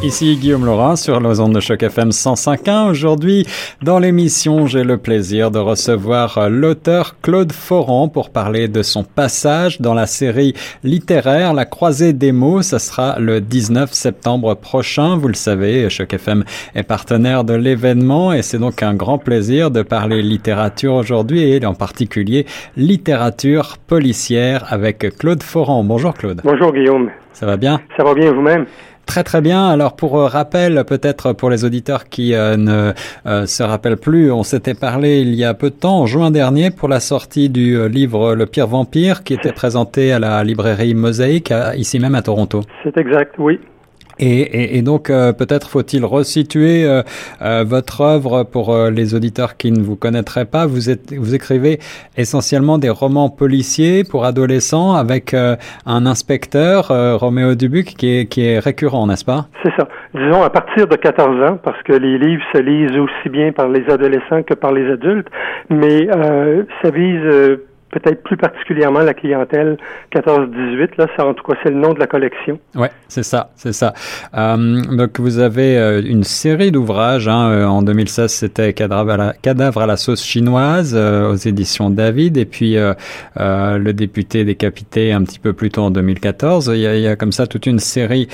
Ici Guillaume Laurent sur la zone de choc FM 105.1. Aujourd'hui, dans l'émission, j'ai le plaisir de recevoir l'auteur Claude Foran pour parler de son passage dans la série littéraire La Croisée des mots. Ce sera le 19 septembre prochain. Vous le savez, choc FM est partenaire de l'événement et c'est donc un grand plaisir de parler littérature aujourd'hui et en particulier littérature policière avec Claude Foran. Bonjour Claude. Bonjour Guillaume. Ça va bien? Ça va bien vous-même? Très très bien. Alors pour euh, rappel, peut-être pour les auditeurs qui euh, ne euh, se rappellent plus, on s'était parlé il y a peu de temps, en juin dernier, pour la sortie du livre Le Pire Vampire, qui était présenté à la librairie Mosaïque, ici même à Toronto. C'est exact, oui. Et, et, donc euh, peut-être faut-il resituer euh, euh, votre œuvre pour les auditeurs qui ne vous connaîtraient pas. Vous, êtes, vous écrivez essentiellement des romans policiers pour adolescents avec un inspecteur, Roméo Dubuc, qui est, qui est récurrent, n'est-ce pas? C'est ça. Disons à partir de 14 ans, parce que les livres se lisent aussi bien par les adolescents que par les adultes, mais ça vise peut-être plus particulièrement la clientèle 14-18. Là, c'est en tout cas c'est le nom de la collection. Ouais, c'est ça, c'est ça. Euh, donc vous avez euh, une série d'ouvrages. Hein, euh, en 2016, c'était Cadavre à la, Cadavre à la sauce chinoise aux éditions David, et puis le député décapité un petit peu plus tôt en 2014. Il y a, il y a comme ça toute une série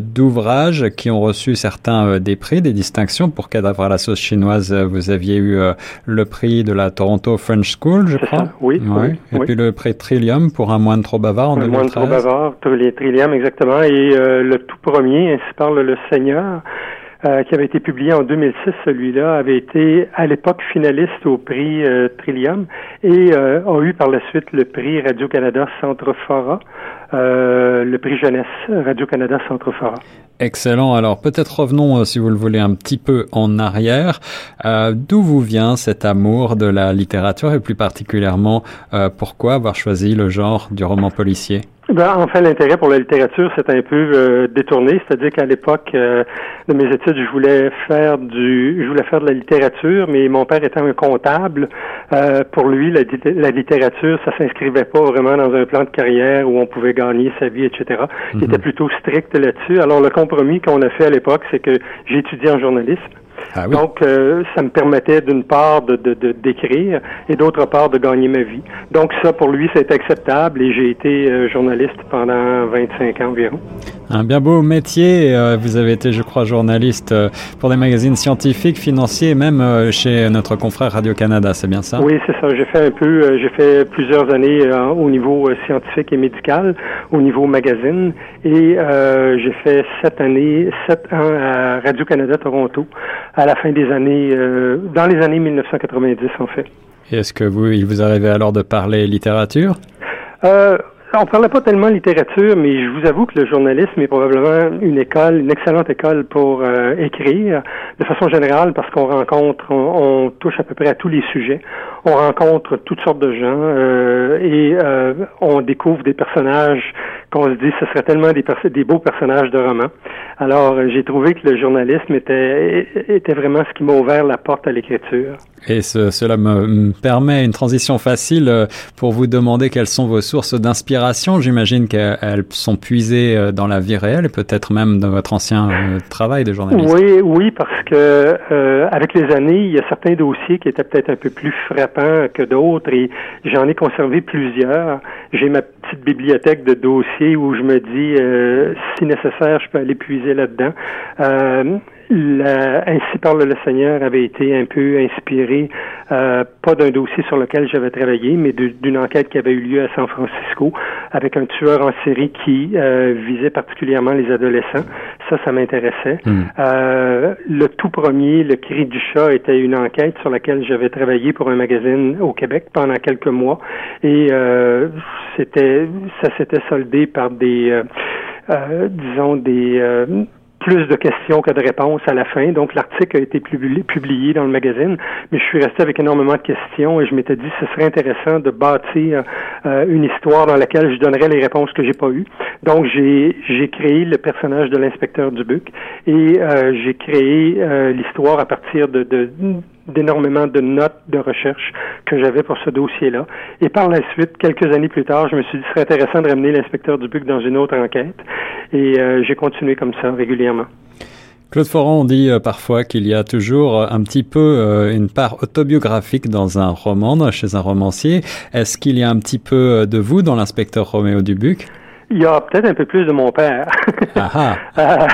d'ouvrages qui ont reçu certains des prix, des distinctions. Pour Cadavre à la sauce chinoise, vous aviez eu le prix de la Toronto French School, je crois. Ça, oui. Oui, Et puis le prix Trillium pour un moine trop bavard en un 2013. Un moine trop bavard, Trillium, exactement. Et euh, le tout premier, ainsi parle le Seigneur, euh, qui avait été publié en 2006, celui-là avait été à l'époque finaliste au prix euh, Trillium et a eu par la suite le prix Radio-Canada Centre Fora, le prix jeunesse Radio-Canada Centre Fora. Excellent. Alors peut-être revenons, euh, si vous le voulez, un petit peu en arrière. Euh, D'où vous vient cet amour de la littérature et plus particulièrement euh, pourquoi avoir choisi le genre du roman policier? Ben, enfin, l'intérêt pour la littérature, c'est un peu euh, détourné. C'est-à-dire qu'à l'époque euh, de mes études, je voulais faire du, je voulais faire de la littérature, mais mon père étant un comptable, euh, pour lui, la, la, littérature, ça s'inscrivait pas vraiment dans un plan de carrière où on pouvait gagner sa vie, etc. Il était mhm. plutôt strict là-dessus. Alors, le compromis qu'on a fait à l'époque, c'est que j'ai étudié en journalisme. Ah Donc, euh, ça me permettait d'une part de, d'écrire et d'autre part de gagner ma vie. Donc, ça, pour lui, c'est acceptable et j'ai été euh, journaliste pendant 25 ans environ. Un bien beau métier. Euh, vous avez été, je crois, journaliste pour des magazines scientifiques, financiers et même chez notre confrère Radio-Canada, c'est bien ça? Oui, c'est ça. J'ai fait un peu, j'ai fait plusieurs années au niveau scientifique et médical, au niveau magazine et j'ai fait sept années, sept ans à Radio-Canada Toronto à la fin des années, euh, dans les années 1990 en fait. Est-ce que vous, il vous arrivait alors de parler littérature? Euh, on parlait pas tellement littérature, mais je vous avoue que le journalisme est probablement une école, une excellente école pour euh, écrire de façon générale parce qu'on rencontre, on, touche à peu près à tous les sujets. On rencontre toutes sortes de gens euh, et euh, on découvre des personnages qu'on se dit ce serait tellement des, des beaux personnages de romans. Alors j'ai trouvé que le journalisme était, était vraiment ce qui m'a ouvert la porte à l'écriture. Et cela me, permet une transition facile pour vous demander quelles sont vos sources d'inspiration. J'imagine qu'elles sont puisées dans la vie réelle et peut-être même dans votre ancien travail de journaliste. Oui, oui, parce que euh, avec les années, il y a certains dossiers qui étaient peut-être un peu plus frappants que d'autres et j'en ai conservé plusieurs. J'ai ma petite bibliothèque de dossiers où je me dis, euh, si nécessaire, je peux aller puiser là-dedans. Euh, la, ainsi parle le Seigneur avait été un peu inspiré, euh, pas d'un dossier sur lequel j'avais travaillé, mais d'une enquête qui avait eu lieu à San Francisco avec un tueur en série qui euh, visait particulièrement les adolescents. Ça, ça m'intéressait. Hmm. Euh, le tout premier, Le cri du chat, était une enquête sur laquelle j'avais travaillé pour un magazine au Québec pendant quelques mois et c'était ça s'était soldé par des disons des plus de questions que de réponses à la fin. Donc, l'article a été publié dans le magazine, mais je suis resté avec énormément de questions et je m'étais dit ce serait intéressant de bâtir euh, une histoire dans laquelle je donnerais les réponses que j'ai pas eues. Donc, j'ai, j'ai créé le personnage de l'inspecteur Dubuc et euh, j'ai créé euh, l'histoire à partir de, de d'énormément de notes de recherche que j'avais pour ce dossier-là. Et par la suite, quelques années plus tard, je me suis dit, ce serait intéressant de ramener l'inspecteur Dubuc dans une autre enquête. Et euh, j'ai continué comme ça régulièrement. Claude Foran dit euh, parfois qu'il y a toujours euh, un petit peu une part autobiographique dans un roman, chez un romancier. Est-ce qu'il y a un petit peu de vous dans l'inspecteur Roméo Dubuc? Il y a peut-être un peu plus de mon père. Ah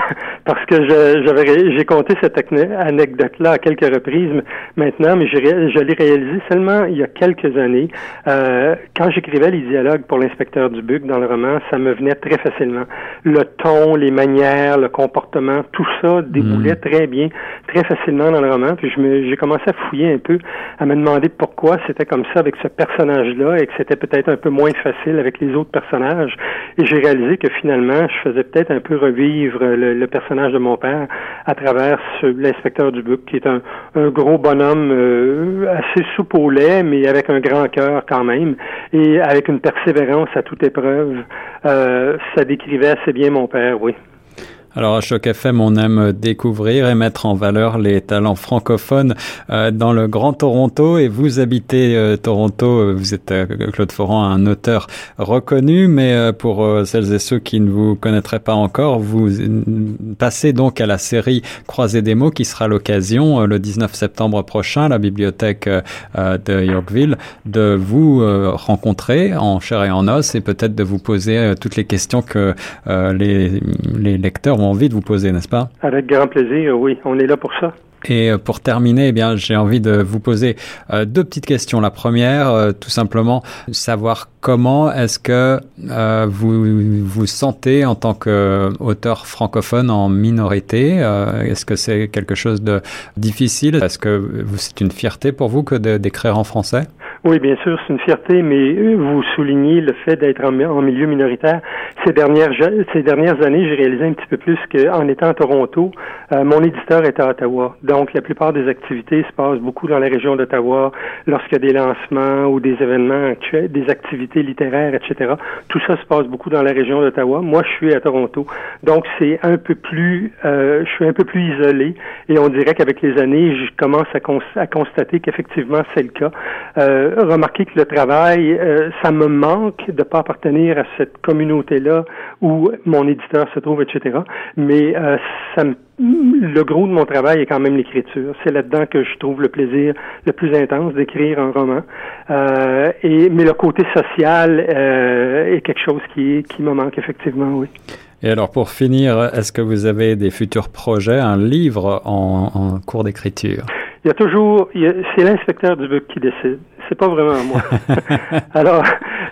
parce que j'avais j'ai compté cette anecdote-là à quelques reprises maintenant, mais je, je l'ai réalisé seulement il y a quelques années. Euh, quand j'écrivais les dialogues pour l'inspecteur Dubuc dans le roman, ça me venait très facilement. Le ton, les manières, le comportement, tout ça déboulait hmm. très bien, très facilement dans le roman. Puis j'ai commencé à fouiller un peu, à me demander pourquoi c'était comme ça avec ce personnage-là et que c'était peut-être un peu moins facile avec les autres personnages. Et j'ai réalisé que finalement, je faisais peut-être un peu revivre le, le personnage de mon père à travers l'inspecteur Dubuc, qui est un, gros bonhomme euh, assez soupe au lait, mais avec un grand cœur quand même, et avec une persévérance à toute épreuve. Euh, ça décrivait assez bien mon père, oui. Alors à Choc FM, on aime découvrir et mettre en valeur les talents francophones euh, dans le Grand Toronto. Et vous habitez euh, Toronto, vous êtes euh, Claude Foran, un auteur reconnu, mais pour celles et ceux qui ne vous connaîtraient pas encore, vous passez donc à la série Croisée des mots, qui sera l'occasion le 19 septembre prochain à la bibliothèque de Yorkville de vous rencontrer en chair et en os et peut-être de vous poser toutes les questions que les, les lecteurs vont envie de vous poser, n'est-ce pas? Avec grand plaisir, oui. On est là pour ça. Et euh, pour terminer, eh bien, j'ai envie de vous poser euh, deux petites questions. La première, euh, tout simplement, savoir comment est-ce que vous vous sentez en tant qu'auteur francophone en minorité? est-ce que c'est quelque chose de difficile? Est-ce que c'est une fierté pour vous que d'écrire en français? Oui, bien sûr, c'est une fierté, mais euh, vous soulignez le fait d'être en, milieu minoritaire. Ces dernières, ces dernières années, j'ai réalisé un petit peu plus qu'en étant à Toronto, euh, mon éditeur est à Ottawa. Donc, la plupart des activités se passent beaucoup dans la région d'Ottawa, lorsqu'il y a des lancements ou des événements actuels, des activités littéraires, etc. Tout ça se passe beaucoup dans la région d'Ottawa. Moi, je suis à Toronto. Donc, c'est un peu plus, euh, je suis un peu plus isolé et on dirait qu'avec les années, je commence à, constater qu'effectivement, c'est le cas. Euh, remarquer que le travail, euh, ça me manque de pas appartenir à cette communauté-là où mon éditeur se trouve, etc. Mais euh, ça le gros de mon travail est quand même l'écriture. C'est là-dedans que je trouve le plaisir le plus intense d'écrire un roman. Euh, et mais le côté social est quelque chose qui qui me manque effectivement, oui. Et alors pour finir, est-ce que vous avez des futurs projets, un livre en, en cours d'écriture? Il y a toujours, c'est l'inspecteur du book qui décide c'est pas vraiment moi. Alors,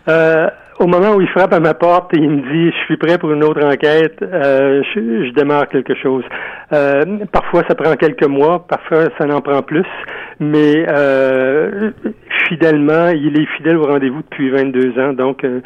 euh, au moment où il frappe à ma porte et il me dit je suis prêt pour une autre enquête, euh, je, démarre quelque chose. Euh, parfois ça prend quelques mois, parfois ça n'en prend plus, mais euh, fidèlement, il est fidèle au rendez-vous depuis 22 ans, donc euh,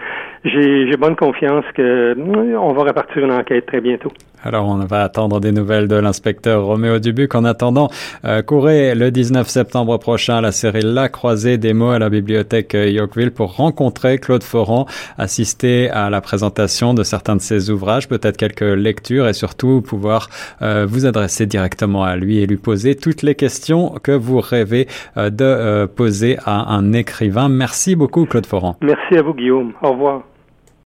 j'ai bonne confiance que euh, on va repartir une enquête très bientôt. Alors on va attendre des nouvelles de l'inspecteur Roméo Dubuc. En attendant, euh, courez le 19 septembre prochain la série La Croisée des mots à la bibliothèque Yorkville pour rencontrer Claude Foran, assister à la présentation de certains de ses ouvrages, peut-être quelques lectures et surtout pouvoir euh, vous adresser directement à lui et lui poser toutes les questions que vous de poser à un écrivain. Merci beaucoup Claude Foran. Merci à vous Guillaume. Au revoir.